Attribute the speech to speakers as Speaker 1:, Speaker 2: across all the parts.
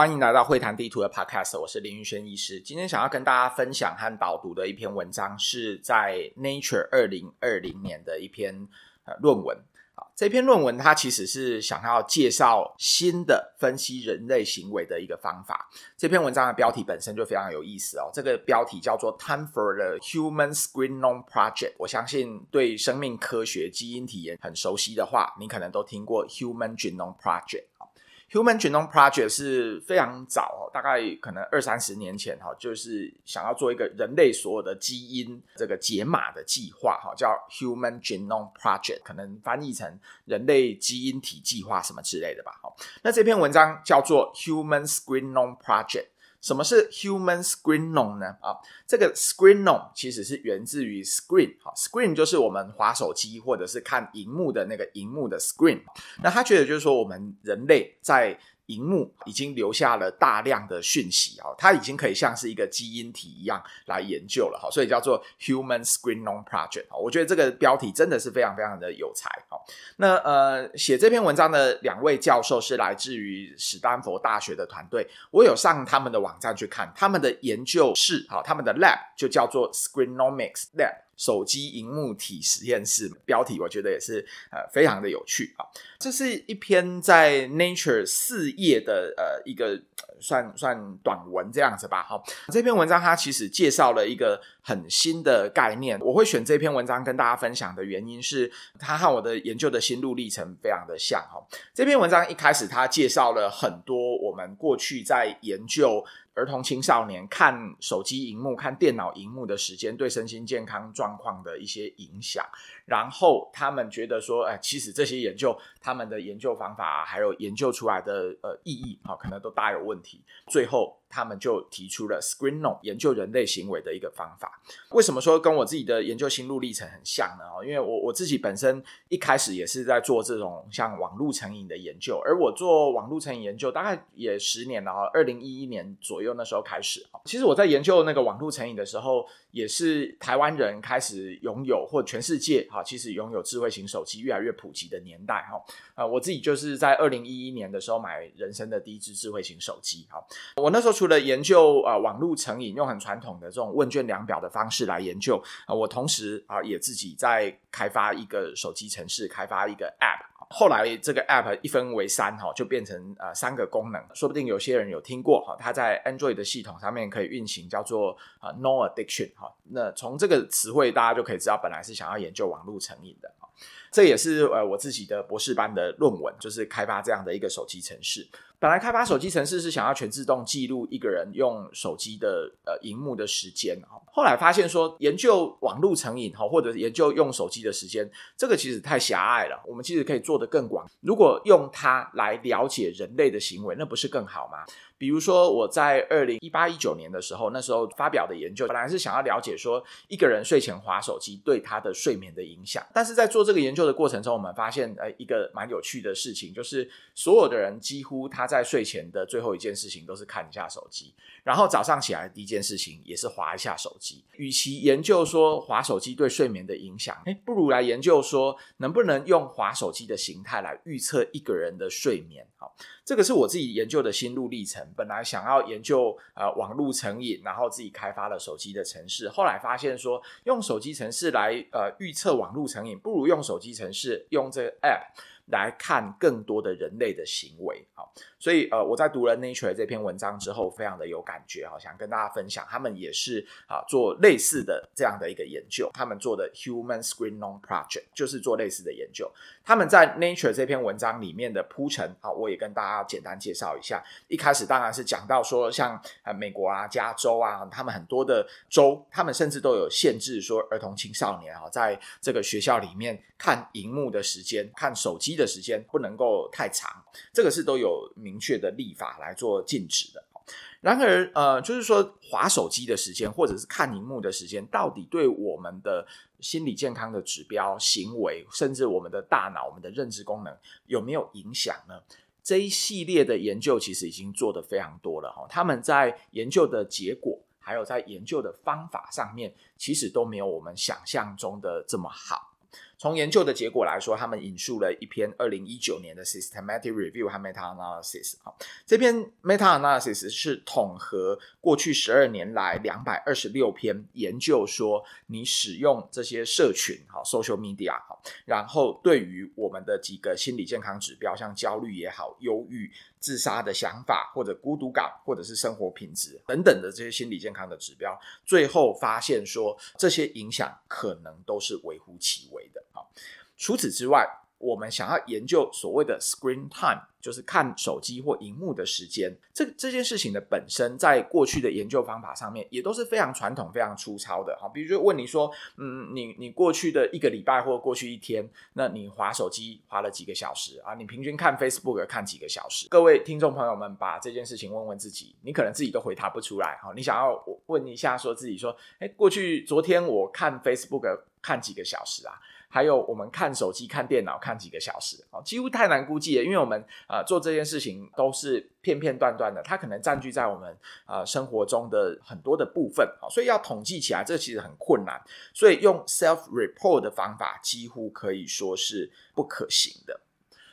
Speaker 1: 欢迎来到会谈地图的 Podcast，我是林玉轩医师。今天想要跟大家分享和导读的一篇文章，是在 Nature 二零二零年的一篇呃论文。啊这篇论文它其实是想要介绍新的分析人类行为的一个方法。这篇文章的标题本身就非常有意思哦，这个标题叫做 “Time for the Human Screenome Project”。我相信对生命科学、基因体验很熟悉的话，你可能都听过 Human Genome Project。Human Genome Project 是非常早，大概可能二三十年前哈，就是想要做一个人类所有的基因这个解码的计划哈，叫 Human Genome Project，可能翻译成人类基因体计划什么之类的吧。好，那这篇文章叫做 Human Screenome Project。什么是 human screenome 呢？啊，这个 screenome 其实是源自于 screen，好，screen 就是我们滑手机或者是看荧幕的那个荧幕的 screen。那他觉得就是说，我们人类在荧幕已经留下了大量的讯息啊，它已经可以像是一个基因体一样来研究了哈，所以叫做 Human Screenome Project。我觉得这个标题真的是非常非常的有才。那呃，写这篇文章的两位教授是来自于史丹佛大学的团队，我有上他们的网站去看，他们的研究室哈，他们的 lab 就叫做 Screenomics Lab。手机荧幕体实验室，标题我觉得也是呃非常的有趣啊。这是一篇在 Nature 四页的呃一个算算短文这样子吧。好，这篇文章它其实介绍了一个很新的概念。我会选这篇文章跟大家分享的原因是，它和我的研究的心路历程非常的像哈。这篇文章一开始它介绍了很多我们过去在研究。儿童青少年看手机荧幕、看电脑荧幕的时间对身心健康状况的一些影响，然后他们觉得说，哎，其实这些研究，他们的研究方法还有研究出来的呃意义，哈，可能都大有问题。最后。他们就提出了 Screenome 研究人类行为的一个方法。为什么说跟我自己的研究心路历程很像呢？哦因为我我自己本身一开始也是在做这种像网络成瘾的研究，而我做网络成瘾研究大概也十年了哈，二零一一年左右那时候开始。其实我在研究那个网络成瘾的时候，也是台湾人开始拥有或全世界哈，其实拥有智慧型手机越来越普及的年代哈。啊，我自己就是在二零一一年的时候买人生的第一支智慧型手机哈。我那时候。除了研究啊、呃、网络成瘾，用很传统的这种问卷量表的方式来研究啊、我同时啊、也自己在开发一个手机程式，开发一个 App。后来这个 App 一分为三哈，就变成呃三个功能，说不定有些人有听过哈，它在 Android 的系统上面可以运行，叫做啊 No Addiction 哈。那从这个词汇大家就可以知道，本来是想要研究网络成瘾的。这也是呃我自己的博士班的论文，就是开发这样的一个手机程式。本来开发手机程式是想要全自动记录一个人用手机的呃荧幕的时间哈，后来发现说研究网络成瘾哈，或者研究用手机的时间，这个其实太狭隘了。我们其实可以做得更广。如果用它来了解人类的行为，那不是更好吗？比如说我在二零一八一九年的时候，那时候发表的研究，本来是想要了解说一个人睡前滑手机对他的睡眠的影响。但是在做这个研究的过程中，我们发现呃一个蛮有趣的事情，就是所有的人几乎他在睡前的最后一件事情都是看一下手机，然后早上起来第一件事情也是滑一下手机。与其研究说滑手机对睡眠的影响，诶，不如来研究说能不能用滑手机的形态来预测一个人的睡眠。好，这个是我自己研究的心路历程。本来想要研究呃网络成瘾，然后自己开发了手机的城市，后来发现说用手机程式来呃预测网络成瘾，不如用手机城市用这个 App。来看更多的人类的行为，好，所以呃，我在读了 Nature 这篇文章之后，非常的有感觉，好，想跟大家分享，他们也是啊做类似的这样的一个研究，他们做的 Human Screenome Project 就是做类似的研究。他们在 Nature 这篇文章里面的铺陈，啊，我也跟大家简单介绍一下。一开始当然是讲到说，像呃美国啊、加州啊，他们很多的州，他们甚至都有限制说，儿童青少年啊，在这个学校里面看荧幕的时间、看手机的时间不能够太长，这个是都有明确的立法来做禁止的。然而，呃，就是说，划手机的时间或者是看荧幕的时间，到底对我们的心理健康的指标、行为，甚至我们的大脑、我们的认知功能有没有影响呢？这一系列的研究其实已经做得非常多了哈。他们在研究的结果，还有在研究的方法上面，其实都没有我们想象中的这么好。从研究的结果来说，他们引述了一篇二零一九年的 Systematic Review 和 Meta Analysis。好，这篇 Meta Analysis 是统合过去十二年来两百二十六篇研究，说你使用这些社群，好，social media，好，然后对于我们的几个心理健康指标，像焦虑也好、忧郁、自杀的想法，或者孤独感，或者是生活品质等等的这些心理健康的指标，最后发现说这些影响可能都是微乎其微的。好，除此之外，我们想要研究所谓的 screen time，就是看手机或荧幕的时间。这这件事情的本身，在过去的研究方法上面，也都是非常传统、非常粗糙的。好，比如说问你说，嗯，你你过去的一个礼拜或过去一天，那你滑手机滑了几个小时啊？你平均看 Facebook 看几个小时？各位听众朋友们，把这件事情问问自己，你可能自己都回答不出来。好，你想要问一下，说自己说，哎，过去昨天我看 Facebook 看几个小时啊？还有我们看手机、看电脑看几个小时啊，几乎太难估计了，因为我们呃做这件事情都是片片段段的，它可能占据在我们呃生活中的很多的部分啊，所以要统计起来，这其实很困难，所以用 self-report 的方法几乎可以说是不可行的。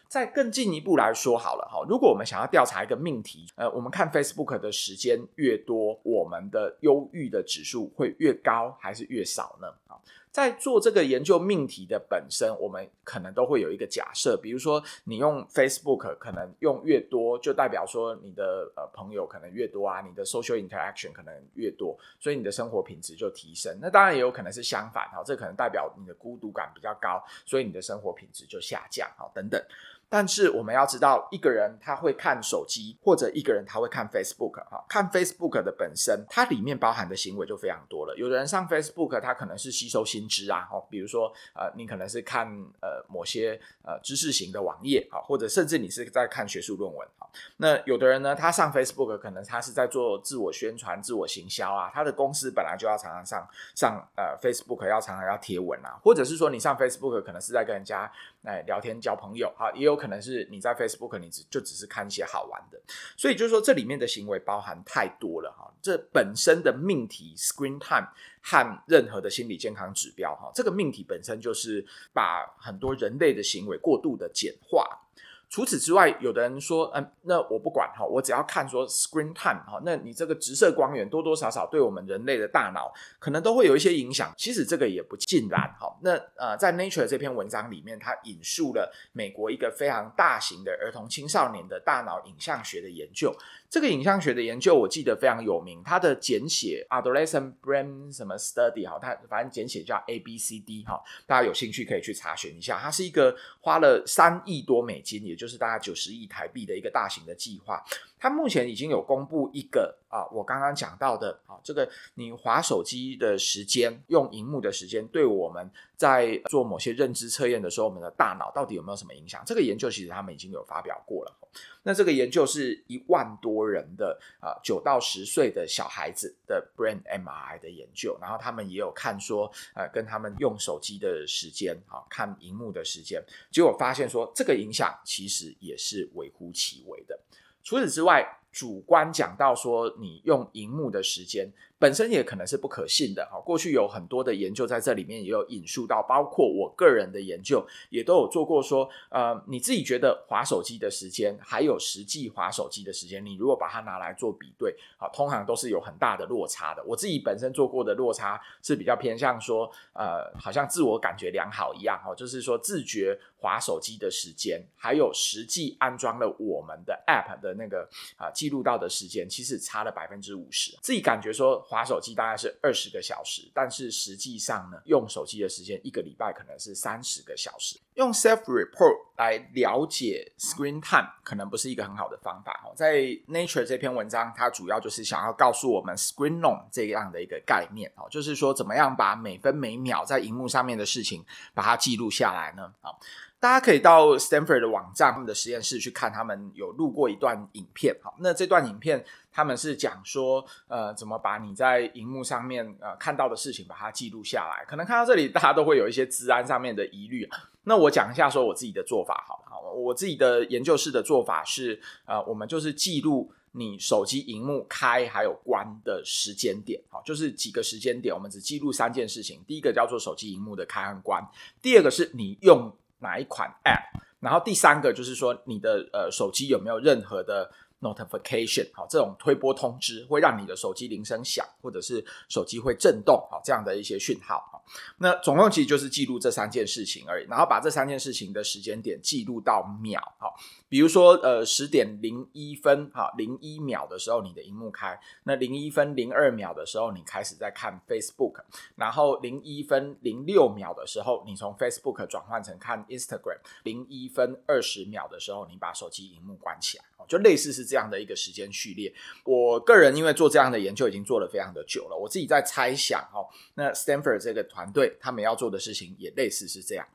Speaker 1: 再更进一步来说好了哈，如果我们想要调查一个命题，呃，我们看 Facebook 的时间越多，我们的忧郁的指数会越高还是越少呢？啊？在做这个研究命题的本身，我们可能都会有一个假设，比如说你用 Facebook 可能用越多，就代表说你的呃朋友可能越多啊，你的 social interaction 可能越多，所以你的生活品质就提升。那当然也有可能是相反哈，这可能代表你的孤独感比较高，所以你的生活品质就下降啊等等。但是我们要知道，一个人他会看手机，或者一个人他会看 Facebook 哈，看 Facebook 的本身，它里面包含的行为就非常多了。有的人上 Facebook，他可能是吸收新知啊，哦，比如说呃，你可能是看呃某些呃知识型的网页啊，或者甚至你是在看学术论文啊。那有的人呢，他上 Facebook 可能他是在做自我宣传、自我行销啊，他的公司本来就要常常上上呃 Facebook，要常常要贴文啊，或者是说你上 Facebook 可能是在跟人家哎聊天交朋友啊，也有。可能是你在 Facebook，你只就只是看一些好玩的，所以就是说这里面的行为包含太多了哈。这本身的命题 Screen Time 和任何的心理健康指标哈，这个命题本身就是把很多人类的行为过度的简化。除此之外，有的人说，嗯，那我不管哈，我只要看说 screen time 哈，那你这个直射光源多多少少对我们人类的大脑可能都会有一些影响。其实这个也不尽然哈。那呃，在 Nature 这篇文章里面，它引述了美国一个非常大型的儿童青少年的大脑影像学的研究。这个影像学的研究我记得非常有名，它的简写 Adolescent Brain 什么 Study 哈，它反正简写叫 ABCD 哈，大家有兴趣可以去查询一下。它是一个花了三亿多美金，也就是大概九十亿台币的一个大型的计划。它目前已经有公布一个啊，我刚刚讲到的啊，这个你滑手机的时间、用荧幕的时间，对我们在做某些认知测验的时候，我们的大脑到底有没有什么影响？这个研究其实他们已经有发表过了。那这个研究是一万多人的啊，九到十岁的小孩子的 brain MRI 的研究，然后他们也有看说，呃，跟他们用手机的时间啊，看荧幕的时间，结果发现说，这个影响其实也是微乎其微的。除此之外，主观讲到说，你用荧幕的时间。本身也可能是不可信的哈。过去有很多的研究在这里面也有引述到，包括我个人的研究也都有做过说，呃，你自己觉得划手机的时间，还有实际划手机的时间，你如果把它拿来做比对，啊，通常都是有很大的落差的。我自己本身做过的落差是比较偏向说，呃，好像自我感觉良好一样哈，就是说自觉划手机的时间，还有实际安装了我们的 App 的那个啊记录到的时间，其实差了百分之五十。自己感觉说。滑手机大概是二十个小时，但是实际上呢，用手机的时间一个礼拜可能是三十个小时。用 self-report 来了解 screen time 可能不是一个很好的方法。在 Nature 这篇文章，它主要就是想要告诉我们 screen log 这样的一个概念，就是说怎么样把每分每秒在荧幕上面的事情把它记录下来呢？大家可以到 Stanford 的网站，他们的实验室去看，他们有录过一段影片。好，那这段影片他们是讲说，呃，怎么把你在荧幕上面呃看到的事情把它记录下来。可能看到这里，大家都会有一些资安上面的疑虑。那我讲一下说我自己的做法好。好，我自己的研究室的做法是，呃，我们就是记录你手机荧幕开还有关的时间点，好，就是几个时间点，我们只记录三件事情。第一个叫做手机荧幕的开和关，第二个是你用哪一款 App，然后第三个就是说你的呃手机有没有任何的 notification，好，这种推波通知会让你的手机铃声响，或者是手机会震动，好，这样的一些讯号。那总共其实就是记录这三件事情而已，然后把这三件事情的时间点记录到秒，好，比如说呃十点零一分，哈零一秒的时候你的荧幕开，那零一分零二秒的时候你开始在看 Facebook，然后零一分零六秒的时候你从 Facebook 转换成看 Instagram，零一分二十秒的时候你把手机荧幕关起来，就类似是这样的一个时间序列。我个人因为做这样的研究已经做了非常的久了，我自己在猜想哦，那 Stanford 这个。团队他们要做的事情也类似是这样，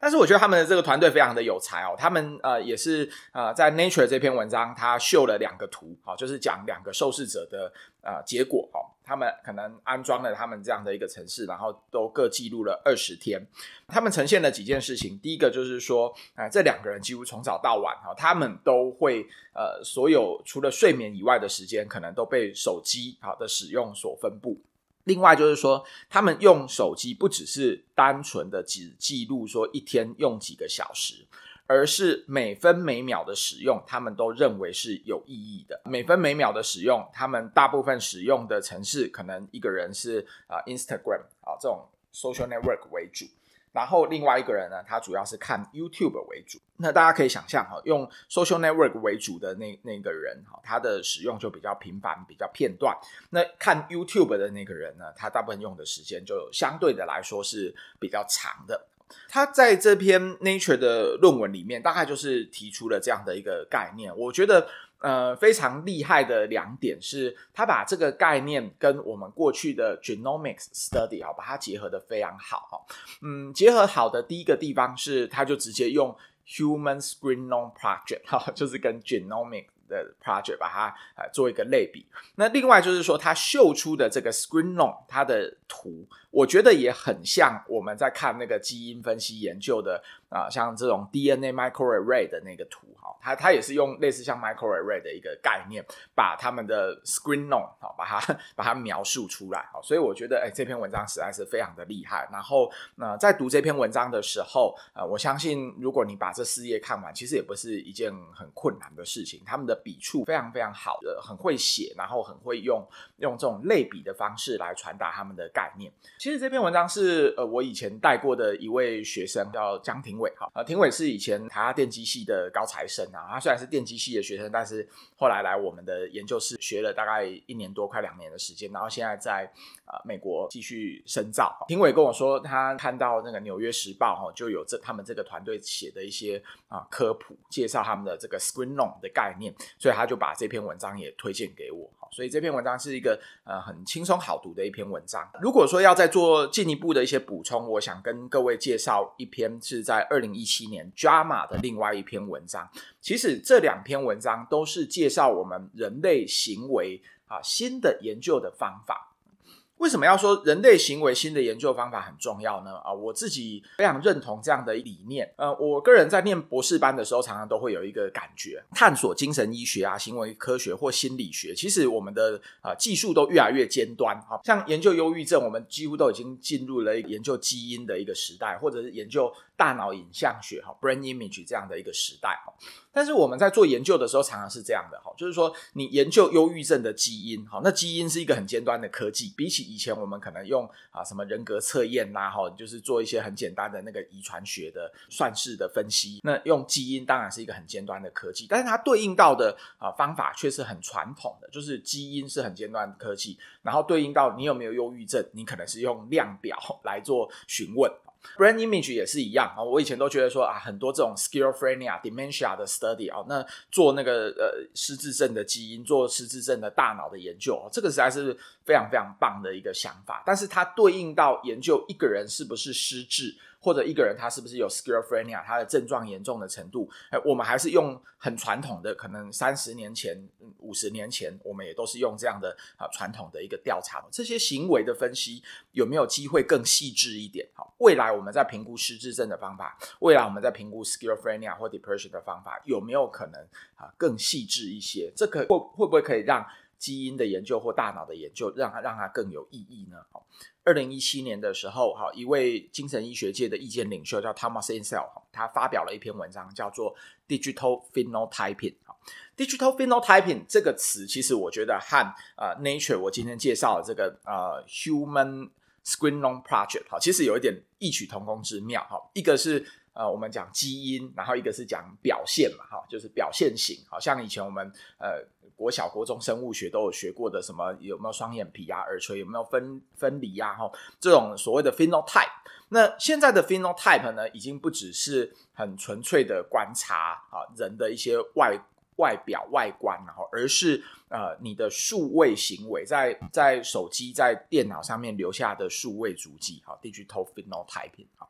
Speaker 1: 但是我觉得他们的这个团队非常的有才哦。他们呃也是呃在 Nature 这篇文章，他秀了两个图，好，就是讲两个受试者的呃结果哦。他们可能安装了他们这样的一个程式，然后都各记录了二十天。他们呈现了几件事情，第一个就是说啊，这两个人几乎从早到晚哈，他们都会呃所有除了睡眠以外的时间，可能都被手机好的使用所分布。另外就是说，他们用手机不只是单纯的只记录说一天用几个小时，而是每分每秒的使用，他们都认为是有意义的。每分每秒的使用，他们大部分使用的城市，可能一个人是啊 Instagram 啊这种 social network 为主。然后另外一个人呢，他主要是看 YouTube 为主。那大家可以想象哈，用 social network 为主的那那个人哈，他的使用就比较频繁、比较片段。那看 YouTube 的那个人呢，他大部分用的时间就相对的来说是比较长的。他在这篇 Nature 的论文里面，大概就是提出了这样的一个概念。我觉得。呃，非常厉害的两点是，他把这个概念跟我们过去的 genomics study 啊，把它结合得非常好哈。嗯，结合好的第一个地方是，他就直接用 human screenome project 哈，就是跟 genomics 的 project 把它呃做一个类比。那另外就是说，他秀出的这个 screenome 它的图，我觉得也很像我们在看那个基因分析研究的。啊，像这种 DNA microarray 的那个图哈，它它也是用类似像 microarray 的一个概念，把他们的 screenome 哈，把它把它描述出来好，所以我觉得哎，这篇文章实在是非常的厉害。然后那在读这篇文章的时候，呃，我相信如果你把这四页看完，其实也不是一件很困难的事情。他们的笔触非常非常好的，很会写，然后很会用用这种类比的方式来传达他们的概念。其实这篇文章是呃我以前带过的一位学生叫江婷伟哈，呃，庭伟是以前台大电机系的高材生啊，他虽然是电机系的学生，但是后来来我们的研究室学了大概一年多，快两年的时间，然后现在在呃美国继续深造。评委跟我说，他看到那个《纽约时报》哈，就有这他们这个团队写的一些啊科普，介绍他们的这个 screenome 的概念，所以他就把这篇文章也推荐给我。所以这篇文章是一个呃很轻松好读的一篇文章。如果说要再做进一步的一些补充，我想跟各位介绍一篇是在二零一七年 JAMA 的另外一篇文章。其实这两篇文章都是介绍我们人类行为啊新的研究的方法。为什么要说人类行为新的研究方法很重要呢？啊，我自己非常认同这样的理念。呃，我个人在念博士班的时候，常常都会有一个感觉：探索精神医学啊、行为科学或心理学，其实我们的啊、技术都越来越尖端。好像研究忧郁症，我们几乎都已经进入了一个研究基因的一个时代，或者是研究大脑影像学哈 （brain image） 这样的一个时代。哈，但是我们在做研究的时候，常常是这样的哈，就是说你研究忧郁症的基因，哈，那基因是一个很尖端的科技，比起以前我们可能用啊什么人格测验呐，哈，就是做一些很简单的那个遗传学的算式的分析。那用基因当然是一个很尖端的科技，但是它对应到的啊方法却是很传统的，就是基因是很尖端的科技，然后对应到你有没有忧郁症，你可能是用量表来做询问。Brand image 也是一样啊，我以前都觉得说啊，很多这种 schizophrenia、dementia 的 study 啊，那做那个呃失智症的基因，做失智症的大脑的研究，这个实在是非常非常棒的一个想法。但是它对应到研究一个人是不是失智，或者一个人他是不是有 schizophrenia，他的症状严重的程度，哎，我们还是用很传统的，可能三十年前、五十年前，我们也都是用这样的啊传统的一个调查。这些行为的分析有没有机会更细致一点？好，未来我们在评估失智症的方法，未来我们在评估 schizophrenia 或 depression 的方法，有没有可能啊更细致一些？这可会会不会可以让基因的研究或大脑的研究让它让它更有意义呢？好，二零一七年的时候，哈，一位精神医学界的意见领袖叫 Thomas Insel，他发表了一篇文章，叫做 Digital Phenotyping。Digital Phenotyping 这个词，其实我觉得和呃 Nature 我今天介绍的这个呃 Human Screenome Project，哈，其实有一点异曲同工之妙，哈，一个是。呃，我们讲基因，然后一个是讲表现嘛，哈，就是表现型，好像以前我们呃国小、国中生物学都有学过的，什么有没有双眼皮啊、耳垂有没有分分离啊，哈，这种所谓的 phenotype。那现在的 phenotype 呢，已经不只是很纯粹的观察啊人的一些外外表外观，然后而是呃你的数位行为在在手机在电脑上面留下的数位足迹，哈，digital phenotyping，哈。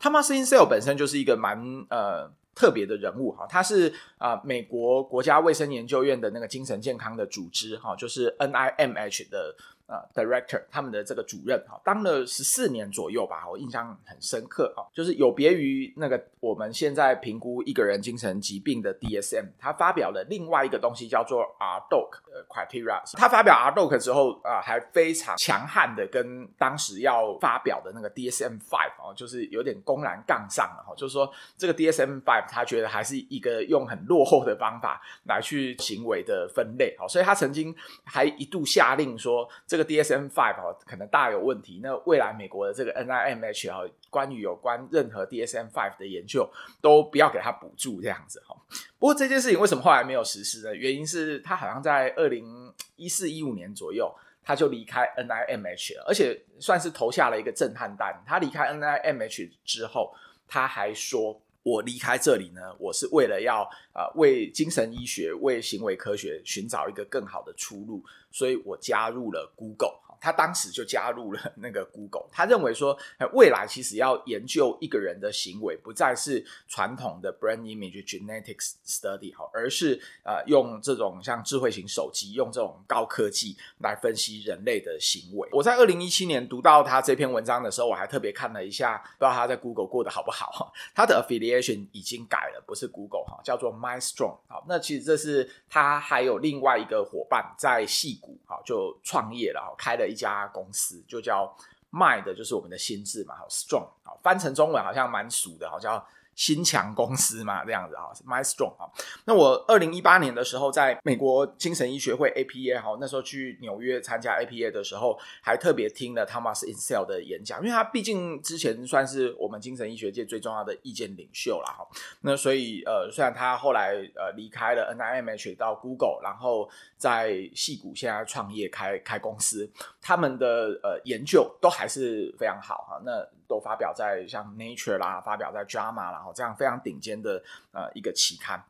Speaker 1: Thomas Insel 本身就是一个蛮呃特别的人物哈，他是啊、美国国家卫生研究院的那个精神健康的组织哈，就是 NIMH 的。呃，director 他们的这个主任哈，当了十四年左右吧，我印象很深刻哈，就是有别于那个我们现在评估一个人精神疾病的 DSM，他发表了另外一个东西叫做 RDoC 的 criteria。他发表 RDoC 之后啊，还非常强悍的跟当时要发表的那个 DSM five 哦，就是有点公然杠上了哈，就是说这个 DSM five 他觉得还是一个用很落后的方法来去行为的分类，好，所以他曾经还一度下令说这个。DSM five 哦，可能大有问题。那未来美国的这个 NIMH 哈，关于有关任何 DSM five 的研究，都不要给他补助这样子哈。不过这件事情为什么后来没有实施呢？原因是他好像在二零一四一五年左右，他就离开 NIMH 了，而且算是投下了一个震撼弹。他离开 NIMH 之后，他还说。我离开这里呢，我是为了要啊、为精神医学、为行为科学寻找一个更好的出路，所以我加入了 Google。他当时就加入了那个 Google，他认为说，未来其实要研究一个人的行为，不再是传统的 brain image genetics study 哈，而是呃用这种像智慧型手机，用这种高科技来分析人类的行为。我在二零一七年读到他这篇文章的时候，我还特别看了一下，不知道他在 Google 过得好不好。他的 affiliation 已经改了，不是 Google 哈，叫做 Strong，。好，那其实这是他还有另外一个伙伴在戏谷好就创业了，开了。一家公司就叫卖的就是我们的心智嘛，好 Strong，好翻成中文好像蛮熟的，好像。心强公司嘛，这样子哈，MyStrong 哈。那我二零一八年的时候，在美国精神医学会 APA 哈，那时候去纽约参加 APA 的时候，还特别听了 Thomas Insel 的演讲，因为他毕竟之前算是我们精神医学界最重要的意见领袖啦哈。那所以呃，虽然他后来呃离开了 NIMH 到 Google，然后在戏谷现在创业开开公司，他们的呃研究都还是非常好哈。那都发表在像 Nature 啦，发表在 JAMA 啦，这样非常顶尖的呃一个期刊。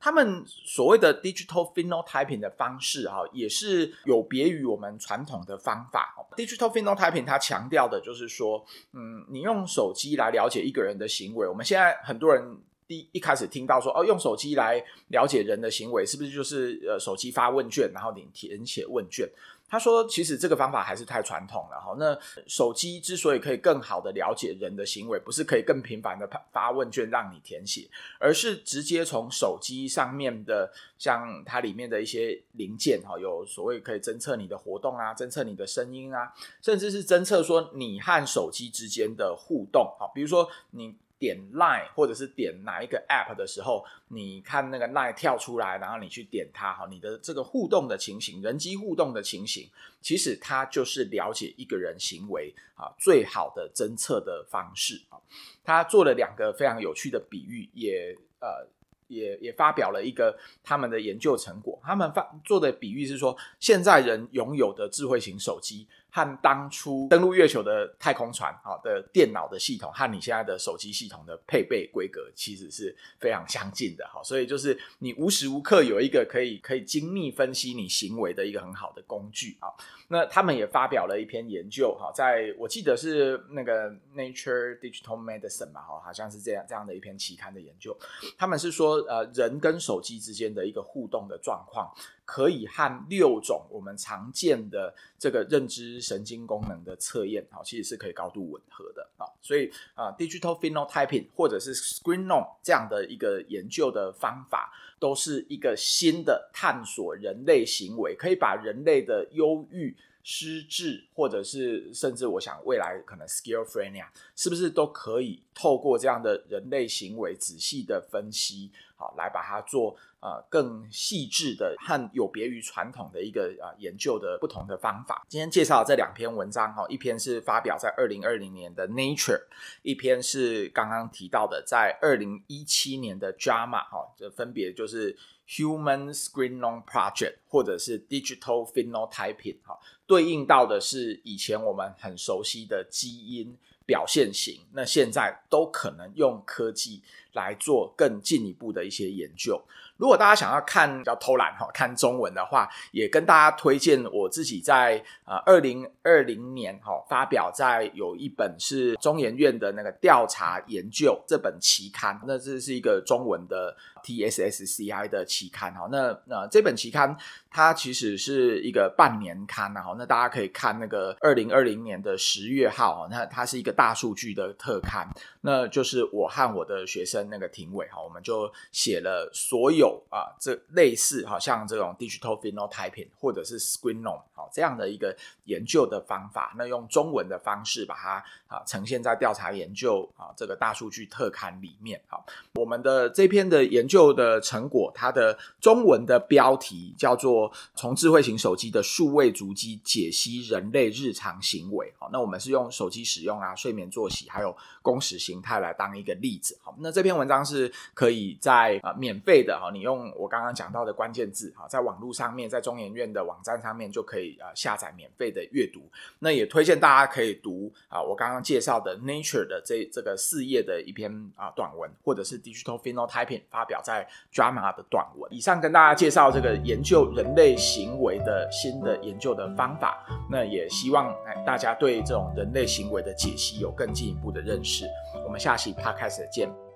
Speaker 1: 他们所谓的 digital phenotyping 的方式哈，也是有别于我们传统的方法。digital phenotyping 它强调的就是说，嗯，你用手机来了解一个人的行为。我们现在很多人第一开始听到说，哦，用手机来了解人的行为，是不是就是呃手机发问卷，然后你填写问卷？他说：“其实这个方法还是太传统了哈。那手机之所以可以更好的了解人的行为，不是可以更频繁的发问卷让你填写，而是直接从手机上面的像它里面的一些零件哈，有所谓可以侦测你的活动啊，侦测你的声音啊，甚至是侦测说你和手机之间的互动哈，比如说你。”点 Line 或者是点哪一个 App 的时候，你看那个 Line 跳出来，然后你去点它，哈，你的这个互动的情形，人机互动的情形，其实它就是了解一个人行为啊最好的侦测的方式啊。他做了两个非常有趣的比喻，也呃。也也发表了一个他们的研究成果，他们发做的比喻是说，现在人拥有的智慧型手机。和当初登陆月球的太空船啊的电脑的系统，和你现在的手机系统的配备规格，其实是非常相近的哈。所以就是你无时无刻有一个可以可以精密分析你行为的一个很好的工具啊。那他们也发表了一篇研究哈，在我记得是那个 Nature Digital Medicine 嘛哈，好像是这样这样的一篇期刊的研究。他们是说呃，人跟手机之间的一个互动的状况。可以和六种我们常见的这个认知神经功能的测验，啊，其实是可以高度吻合的啊。所以啊，digital phenotyping 或者是 screenome 这样的一个研究的方法，都是一个新的探索人类行为，可以把人类的忧郁、失智，或者是甚至我想未来可能 schizophrenia，是不是都可以透过这样的人类行为仔细的分析，好，来把它做。呃，更细致的和有别于传统的一个呃研究的不同的方法。今天介绍这两篇文章哈，一篇是发表在二零二零年的 Nature，一篇是刚刚提到的在二零一七年的 JAMA 哈，这分别就是 Human Screen Long Project 或者是 Digital Phenotyping 哈，对应到的是以前我们很熟悉的基因表现型，那现在都可能用科技来做更进一步的一些研究。如果大家想要看比较偷懒哈，看中文的话，也跟大家推荐我自己在呃二零二零年哈发表在有一本是中研院的那个调查研究这本期刊，那这是一个中文的 TSSCI 的期刊哈。那那这本期刊它其实是一个半年刊哈，那大家可以看那个二零二零年的十月号，那它是一个大数据的特刊，那就是我和我的学生那个庭伟哈，我们就写了所有。有啊，这类似好像这种 digital phenotyping 或者是 screenome 好这样的一个研究的方法，那用中文的方式把它啊呈现在调查研究啊这个大数据特刊里面。好，我们的这篇的研究的成果，它的中文的标题叫做《从智慧型手机的数位足迹解析人类日常行为》。好，那我们是用手机使用啊、睡眠作息还有工时形态来当一个例子。好，那这篇文章是可以在啊免费的哈。你用我刚刚讲到的关键字哈，在网络上面，在中研院的网站上面就可以呃下载免费的阅读。那也推荐大家可以读啊，我刚刚介绍的 Nature 的这这个四页的一篇啊短文，或者是 Digital Phenotyping 发表在 Drama 的短文。以上跟大家介绍这个研究人类行为的新的研究的方法。那也希望哎大家对这种人类行为的解析有更进一步的认识。我们下期 Podcast 见。